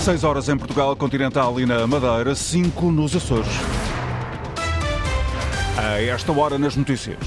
6 horas em Portugal Continental e na Madeira, 5 nos Açores. A esta hora nas notícias.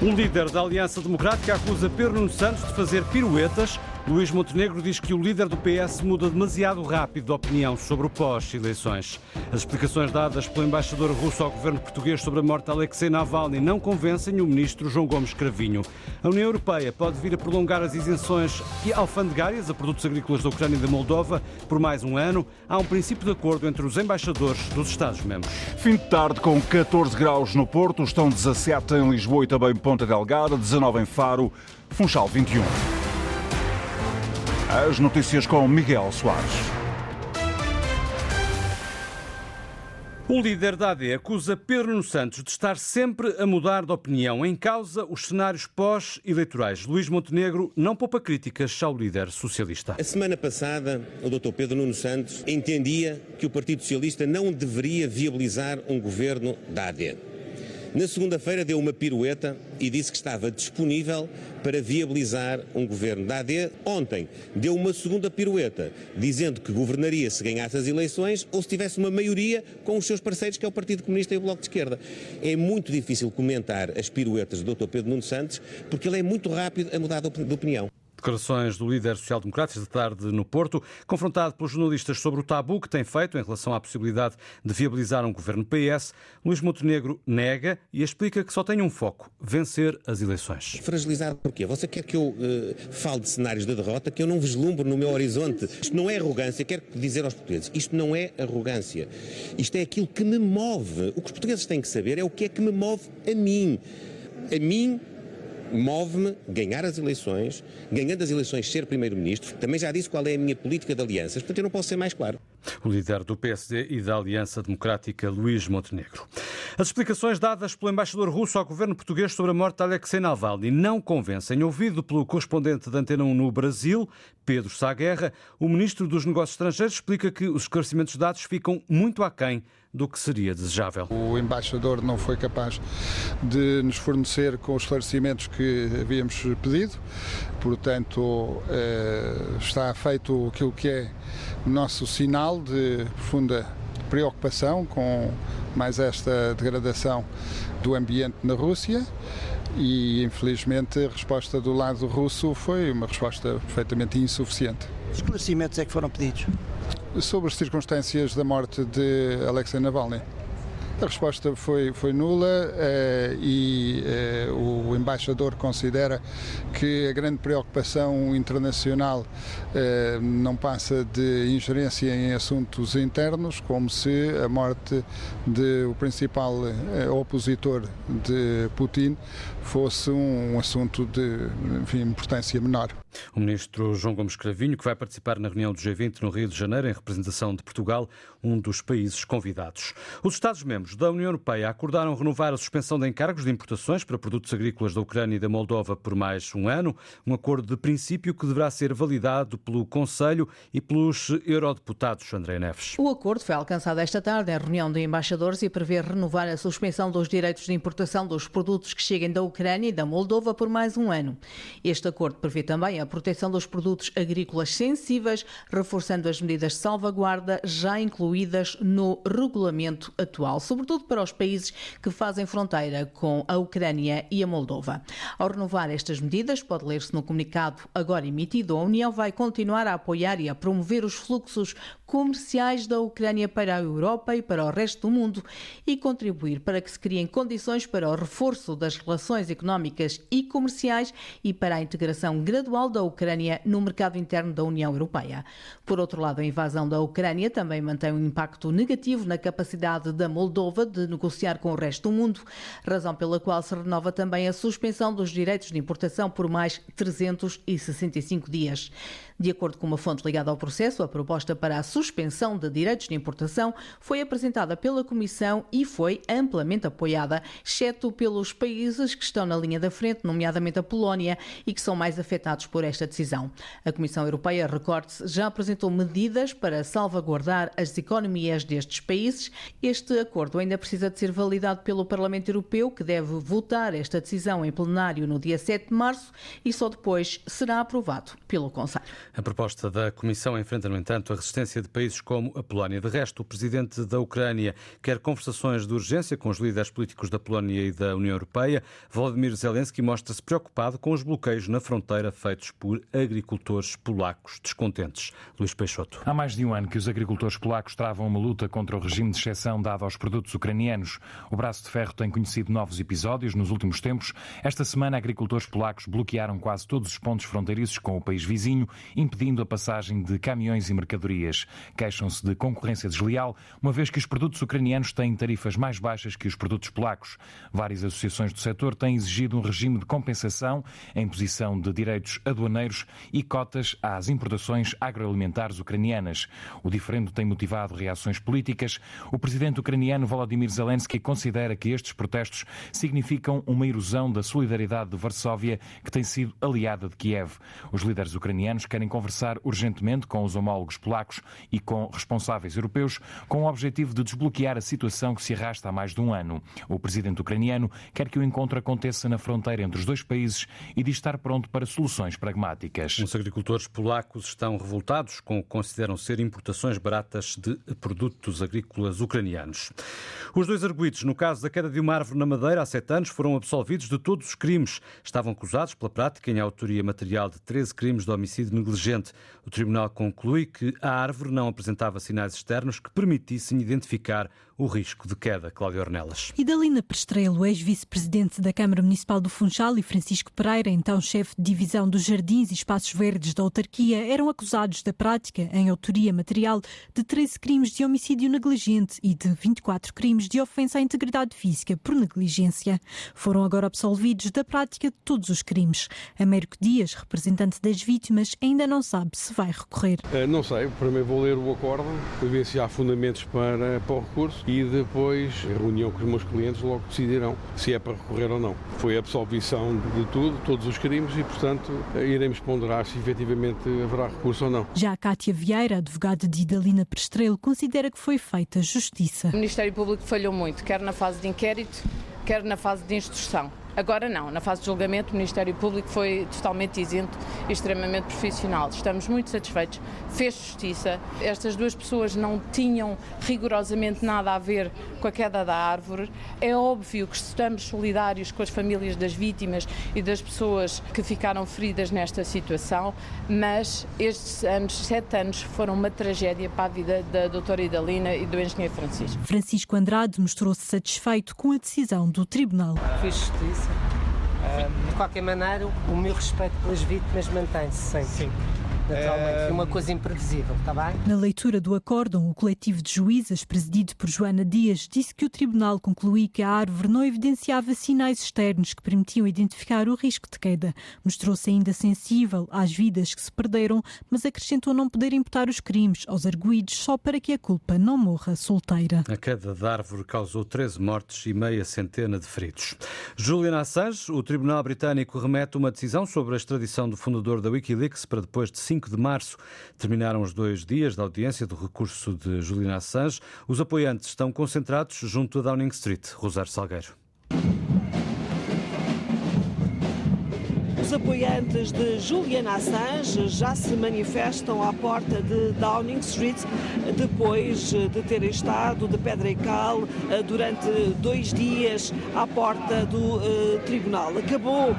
Um líder da Aliança Democrática acusa Pedro Santos de fazer piruetas Luís Montenegro diz que o líder do PS muda demasiado rápido de opinião sobre o pós-eleições. As explicações dadas pelo embaixador russo ao governo português sobre a morte de Alexei Navalny não convencem o ministro João Gomes Cravinho. A União Europeia pode vir a prolongar as isenções alfandegárias a produtos agrícolas da Ucrânia e da Moldova por mais um ano. Há um princípio de acordo entre os embaixadores dos Estados-membros. Fim de tarde com 14 graus no Porto, estão 17 em Lisboa e também Ponta Delgada, 19 em Faro, Funchal 21. As notícias com Miguel Soares. O líder da AD acusa Pedro Nuno Santos de estar sempre a mudar de opinião em causa os cenários pós-eleitorais. Luís Montenegro não poupa críticas ao líder socialista. A semana passada, o Dr. Pedro Nuno Santos entendia que o Partido Socialista não deveria viabilizar um governo da AD. Na segunda-feira deu uma pirueta e disse que estava disponível para viabilizar um governo da AD. Ontem deu uma segunda pirueta, dizendo que governaria se ganhasse as eleições ou se tivesse uma maioria com os seus parceiros, que é o Partido Comunista e o Bloco de Esquerda. É muito difícil comentar as piruetas do Dr. Pedro Nuno Santos, porque ele é muito rápido a mudar de opinião. Declarações do líder social-democrata de tarde no Porto, confrontado pelos jornalistas sobre o tabu que tem feito em relação à possibilidade de viabilizar um governo PS, Luís Montenegro nega e explica que só tem um foco: vencer as eleições. Fragilizado porquê? Você quer que eu uh, fale de cenários da derrota que eu não vislumbro no meu horizonte? Isto não é arrogância, quero dizer aos portugueses, isto não é arrogância. Isto é aquilo que me move. O que os portugueses têm que saber é o que é que me move a mim. A mim move-me ganhar as eleições, ganhando as eleições ser Primeiro-Ministro. Também já disse qual é a minha política de alianças, portanto eu não posso ser mais claro. O líder do PSD e da Aliança Democrática, Luís Montenegro. As explicações dadas pelo embaixador russo ao governo português sobre a morte de Alexei Navalny não convencem. Ouvido pelo correspondente da Antena 1 no Brasil, Pedro Sá Guerra, o ministro dos Negócios Estrangeiros explica que os esclarecimentos dados ficam muito aquém do que seria desejável. O embaixador não foi capaz de nos fornecer com os esclarecimentos que havíamos pedido, portanto, eh, está feito aquilo que é o nosso sinal de profunda preocupação com mais esta degradação do ambiente na Rússia e infelizmente a resposta do lado russo foi uma resposta perfeitamente insuficiente. Esclarecimentos é que foram pedidos? Sobre as circunstâncias da morte de Alexei Navalny. A resposta foi, foi nula eh, e eh, o embaixador considera que a grande preocupação internacional eh, não passa de ingerência em assuntos internos, como se a morte do principal eh, opositor de Putin fosse um assunto de enfim, importância menor. O ministro João Gomes Cravinho, que vai participar na reunião do G20 no Rio de Janeiro, em representação de Portugal, um dos países convidados. Os Estados-membros da União Europeia acordaram renovar a suspensão de encargos de importações para produtos agrícolas da Ucrânia e da Moldova por mais um ano, um acordo de princípio que deverá ser validado pelo Conselho e pelos eurodeputados. André Neves. O acordo foi alcançado esta tarde em reunião de embaixadores e prevê renovar a suspensão dos direitos de importação dos produtos que cheguem da Ucrânia e da Moldova por mais um ano. Este acordo prevê também a a proteção dos produtos agrícolas sensíveis, reforçando as medidas de salvaguarda já incluídas no regulamento atual, sobretudo para os países que fazem fronteira com a Ucrânia e a Moldova. Ao renovar estas medidas, pode ler-se no comunicado agora emitido, a União vai continuar a apoiar e a promover os fluxos comerciais da Ucrânia para a Europa e para o resto do mundo e contribuir para que se criem condições para o reforço das relações económicas e comerciais e para a integração gradual da Ucrânia no mercado interno da União Europeia. Por outro lado, a invasão da Ucrânia também mantém um impacto negativo na capacidade da Moldova de negociar com o resto do mundo, razão pela qual se renova também a suspensão dos direitos de importação por mais 365 dias. De acordo com uma fonte ligada ao processo, a proposta para a suspensão de direitos de importação foi apresentada pela Comissão e foi amplamente apoiada, exceto pelos países que estão na linha da frente, nomeadamente a Polónia, e que são mais afetados por esta decisão. A Comissão Europeia, recorde-se, já apresentou medidas para salvaguardar as economias destes países. Este acordo ainda precisa de ser validado pelo Parlamento Europeu, que deve votar esta decisão em plenário no dia 7 de março e só depois será aprovado pelo Conselho. A proposta da Comissão enfrenta, no entanto, a resistência de países como a Polónia. De resto, o presidente da Ucrânia quer conversações de urgência com os líderes políticos da Polónia e da União Europeia. Volodymyr Zelensky mostra-se preocupado com os bloqueios na fronteira feitos por agricultores polacos descontentes. Luís Peixoto. Há mais de um ano que os agricultores polacos travam uma luta contra o regime de exceção dado aos produtos ucranianos. O braço de ferro tem conhecido novos episódios nos últimos tempos. Esta semana, agricultores polacos bloquearam quase todos os pontos fronteiriços com o país vizinho, impedindo a passagem de caminhões e mercadorias. Queixam-se de concorrência desleal, uma vez que os produtos ucranianos têm tarifas mais baixas que os produtos polacos. Várias associações do setor têm exigido um regime de compensação, a imposição de direitos aduaneiros e cotas às importações agroalimentares ucranianas. O diferendo tem motivado reações políticas. O presidente ucraniano Volodymyr Zelensky considera que estes protestos significam uma erosão da solidariedade de Varsóvia, que tem sido aliada de Kiev. Os líderes ucranianos querem conversar urgentemente com os homólogos polacos e com responsáveis europeus, com o objetivo de desbloquear a situação que se arrasta há mais de um ano. O presidente ucraniano quer que o encontro aconteça na fronteira entre os dois países e diz estar pronto para soluções pragmáticas. Os agricultores polacos estão revoltados com o que consideram ser importações baratas de produtos agrícolas ucranianos. Os dois arguídos no caso da queda de uma árvore na Madeira há sete anos foram absolvidos de todos os crimes. Estavam acusados pela prática em autoria material de 13 crimes de homicídio negligente. O tribunal conclui que a árvore não apresentava sinais externos que permitissem identificar o risco de queda. Cláudia Ornelas. Idalina Prestrelo, ex-vice-presidente da Câmara Municipal do Funchal, e Francisco Pereira, então chefe de divisão dos Jardins e Espaços Verdes da autarquia, eram acusados da prática, em autoria material, de 13 crimes de homicídio negligente e de 24 crimes de ofensa à integridade física por negligência. Foram agora absolvidos da prática de todos os crimes. Américo Dias, representante das vítimas, ainda não sabe se vai recorrer. Uh, não sei, primeiro vou ler o acordo, ver se há fundamentos para, para o recurso e depois, em reunião com os meus clientes, logo decidirão se é para recorrer ou não. Foi a absolvição de tudo, todos os crimes e, portanto, iremos ponderar se efetivamente haverá recurso ou não. Já a Cátia Vieira, advogada de Idalina Prestrelo, considera que foi feita justiça. O Ministério Público falhou muito, quer na fase de inquérito, quer na fase de instrução. Agora não, na fase de julgamento o Ministério Público foi totalmente isento e extremamente profissional. Estamos muito satisfeitos, fez justiça. Estas duas pessoas não tinham rigorosamente nada a ver com a queda da árvore. É óbvio que estamos solidários com as famílias das vítimas e das pessoas que ficaram feridas nesta situação, mas estes anos, sete anos, foram uma tragédia para a vida da doutora Idalina e do engenheiro Francisco. Francisco Andrade mostrou-se satisfeito com a decisão do Tribunal. Fiz justiça de qualquer maneira, o meu respeito pelas vítimas mantém-se sempre. Sim. Naturalmente, é uma coisa imprevisível, está bem? Na leitura do acórdão, o coletivo de juízas, presidido por Joana Dias, disse que o tribunal concluiu que a árvore não evidenciava sinais externos que permitiam identificar o risco de queda. Mostrou-se ainda sensível às vidas que se perderam, mas acrescentou não poder imputar os crimes aos arguídos só para que a culpa não morra solteira. A queda da árvore causou 13 mortes e meia centena de feridos. Julian Assange, o tribunal britânico remete uma decisão sobre a extradição do fundador da Wikileaks para depois de 5 de março. Terminaram os dois dias da audiência do recurso de Julian Assange. Os apoiantes estão concentrados junto a Downing Street. Rosário Salgueiro. Os apoiantes de Julian Assange já se manifestam à porta de Downing Street depois de terem estado de pedra e cal eh, durante dois dias à porta do uh, tribunal. Acabou uh,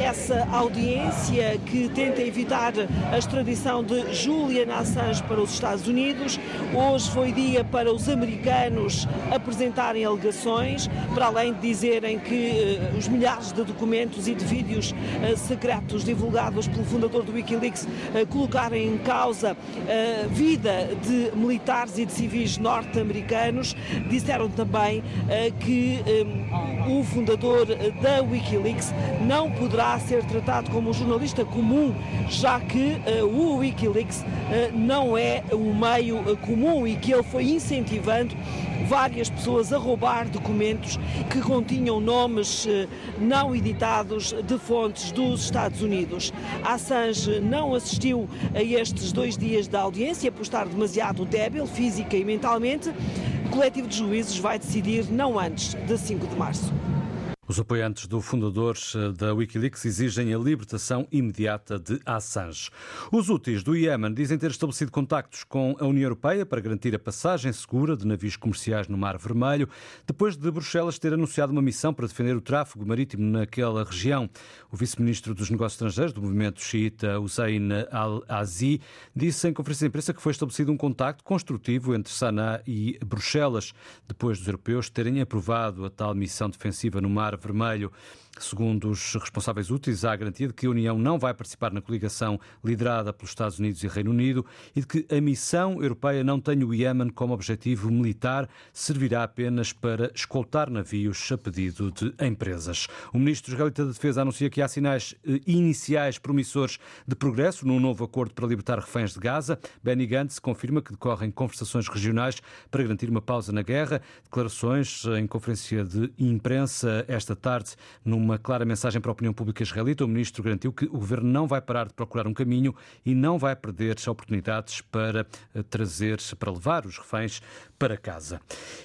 essa audiência que tenta evitar a extradição de Julian Assange para os Estados Unidos. Hoje foi dia para os americanos apresentarem alegações, para além de dizerem que uh, os milhares de documentos e de vídeos secretos divulgados pelo fundador do Wikileaks colocarem em causa a vida de militares e de civis norte-americanos. Disseram também que o fundador da Wikileaks não poderá ser tratado como um jornalista comum, já que o Wikileaks não é um meio comum e que ele foi incentivando várias pessoas a roubar documentos que continham nomes eh, não editados de fontes dos Estados Unidos. Assange não assistiu a estes dois dias da audiência por estar demasiado débil física e mentalmente. O coletivo de juízes vai decidir não antes de 5 de março. Os apoiantes do fundador eh, da Wikileaks exigem a libertação imediata de Assange. Os úteis do Iémen dizem ter estabelecido contactos com a União Europeia para garantir a passagem segura de navios comerciais no Mar Vermelho, depois de Bruxelas ter anunciado uma missão para defender o tráfego marítimo naquela região. O vice-ministro dos Negócios Estrangeiros do movimento xiita, Hussein Al-Azi, disse em conferência de imprensa que foi estabelecido um contacto construtivo entre Sanaa e Bruxelas, depois dos europeus terem aprovado a tal missão defensiva no Mar Vermelho. Segundo os responsáveis úteis, há a garantia de que a União não vai participar na coligação liderada pelos Estados Unidos e Reino Unido e de que a missão europeia não tem o Iémen como objetivo militar, servirá apenas para escoltar navios a pedido de empresas. O ministro israelita da Defesa anuncia que há sinais eh, iniciais promissores de progresso num novo acordo para libertar reféns de Gaza. Benny Gantz confirma que decorrem conversações regionais para garantir uma pausa na guerra. Declarações em conferência de imprensa esta tarde numa uma clara mensagem para a opinião pública israelita, o ministro garantiu que o governo não vai parar de procurar um caminho e não vai perder oportunidades para eh, trazer, para levar os reféns para casa.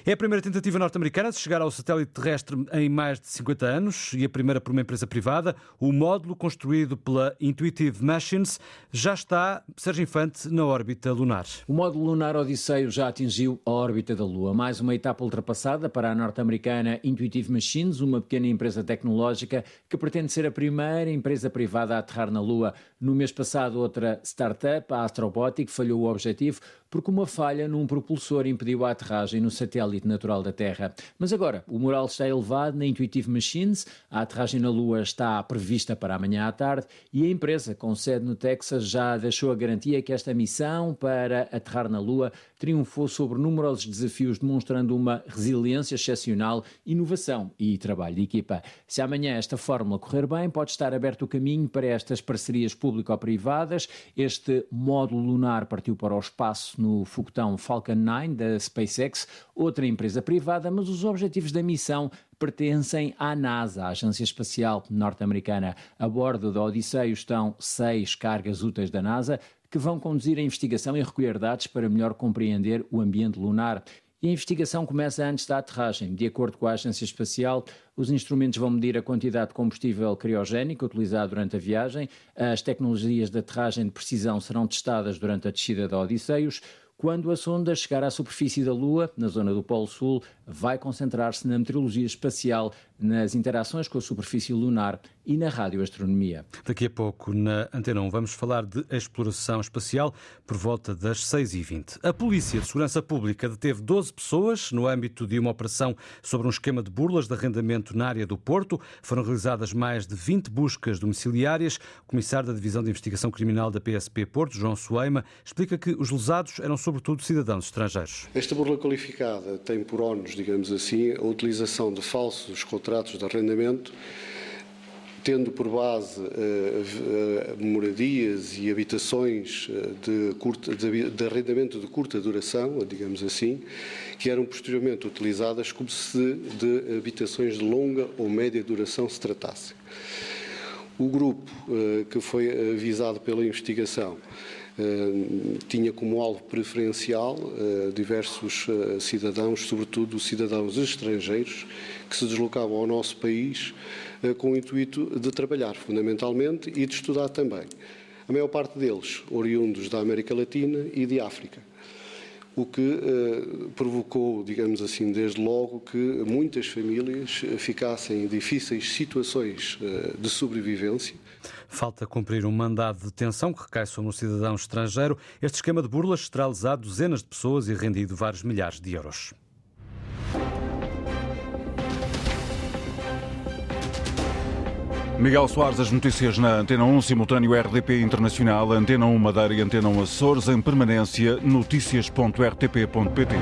É a primeira tentativa norte-americana de chegar ao satélite terrestre em mais de 50 anos e a primeira por uma empresa privada. O módulo construído pela Intuitive Machines já está, Sérgio Infante, na órbita lunar. O módulo lunar Odisseio já atingiu a órbita da Lua. Mais uma etapa ultrapassada para a norte-americana Intuitive Machines, uma pequena empresa tecnológica que pretende ser a primeira empresa privada a aterrar na Lua. No mês passado, outra startup, a Astrobotic, falhou o objetivo porque uma falha num propulsor impediu a aterragem no satélite natural da Terra. Mas agora, o moral está elevado na Intuitive Machines, a aterragem na Lua está prevista para amanhã à tarde e a empresa, com sede no Texas, já deixou a garantia que esta missão para aterrar na Lua triunfou sobre numerosos desafios, demonstrando uma resiliência excepcional, inovação e trabalho de equipa. Se amanhã esta fórmula correr bem, pode estar aberto o caminho para estas parcerias público-privadas. Este módulo lunar partiu para o espaço no foguetão Falcon 9 da SpaceX, outra empresa privada, mas os objetivos da missão pertencem à NASA, a Agência Espacial Norte-Americana. A bordo da Odisseio estão seis cargas úteis da NASA que vão conduzir a investigação e recolher dados para melhor compreender o ambiente lunar. E a investigação começa antes da aterragem. De acordo com a Agência Espacial, os instrumentos vão medir a quantidade de combustível criogénico utilizado durante a viagem. As tecnologias de aterragem de precisão serão testadas durante a descida da Odisseios. Quando a sonda chegar à superfície da Lua, na zona do Polo Sul, vai concentrar-se na meteorologia espacial, nas interações com a superfície lunar e na radioastronomia. Daqui a pouco, na Antena 1, vamos falar de exploração espacial por volta das 6h20. A Polícia de Segurança Pública deteve 12 pessoas no âmbito de uma operação sobre um esquema de burlas de arrendamento na área do Porto. Foram realizadas mais de 20 buscas domiciliárias. O comissário da Divisão de Investigação Criminal da PSP Porto, João Soeima, explica que os lesados eram sobretudo cidadãos estrangeiros. Esta burla qualificada tem por ónus digamos assim, a utilização de falsos contratos de arrendamento, tendo por base uh, uh, moradias e habitações eh, de, curta, de, de, arrendamento de curta duração, digamos assim, que eram posteriormente utilizadas como se de habitações de longa ou média duração se tratasse. O grupo uh, que foi avisado pela investigação eh, tinha como alvo preferencial eh, diversos eh, cidadãos, sobretudo cidadãos estrangeiros, que se deslocavam ao nosso país com o intuito de trabalhar, fundamentalmente, e de estudar também. A maior parte deles oriundos da América Latina e de África o que eh, provocou, digamos assim, desde logo que muitas famílias ficassem em difíceis situações eh, de sobrevivência. Falta cumprir um mandado de detenção que recai sobre um cidadão estrangeiro. Este esquema de burlas terá lesado dezenas de pessoas e rendido vários milhares de euros. Miguel Soares, as notícias na Antena 1, simultâneo RDP Internacional, Antena 1 Madeira e Antena 1 Açores, em permanência, notícias.rtp.pt.